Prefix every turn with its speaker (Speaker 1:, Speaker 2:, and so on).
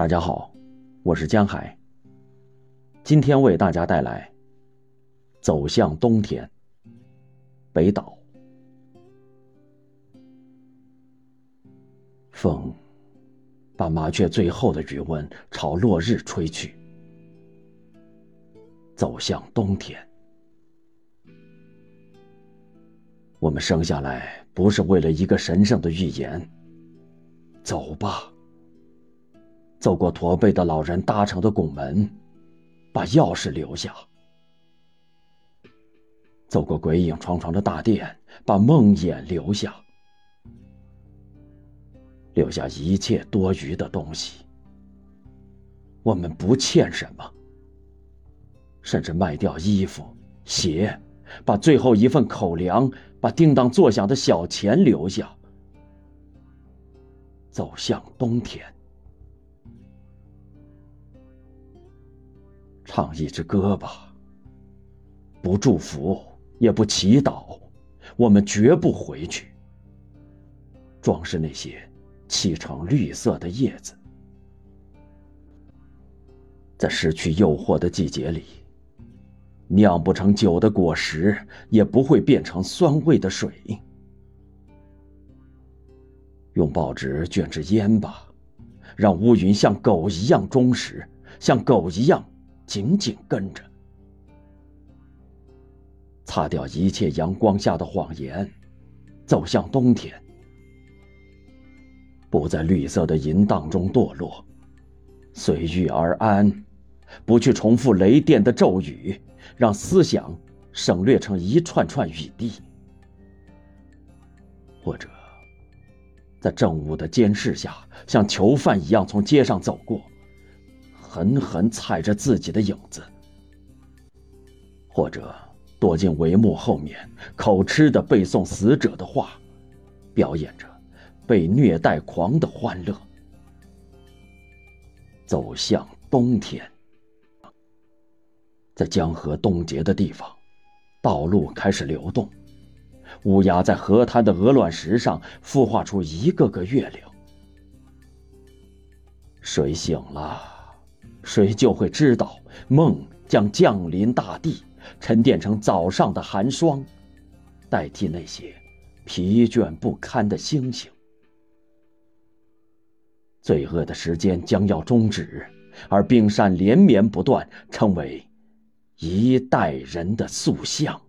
Speaker 1: 大家好，我是江海。今天为大家带来《走向冬天》。北岛。风把麻雀最后的余温朝落日吹去。走向冬天。我们生下来不是为了一个神圣的预言。走吧。走过驼背的老人搭成的拱门，把钥匙留下；走过鬼影幢幢的大殿，把梦魇留下，留下一切多余的东西。我们不欠什么，甚至卖掉衣服、鞋，把最后一份口粮，把叮当作响的小钱留下，走向冬天。唱一支歌吧，不祝福也不祈祷，我们绝不回去。装饰那些砌成绿色的叶子，在失去诱惑的季节里，酿不成酒的果实也不会变成酸味的水。用报纸卷支烟吧，让乌云像狗一样忠实，像狗一样。紧紧跟着，擦掉一切阳光下的谎言，走向冬天，不在绿色的淫荡中堕落，随遇而安，不去重复雷电的咒语，让思想省略成一串串雨滴，或者在正午的监视下，像囚犯一样从街上走过。狠狠踩着自己的影子，或者躲进帷幕后面，口吃的背诵死者的话，表演着被虐待狂的欢乐。走向冬天，在江河冻结的地方，道路开始流动，乌鸦在河滩的鹅卵石上孵化出一个个月亮。水醒了。谁就会知道，梦将降临大地，沉淀成早上的寒霜，代替那些疲倦不堪的星星。罪恶的时间将要终止，而冰山连绵不断，成为一代人的塑像。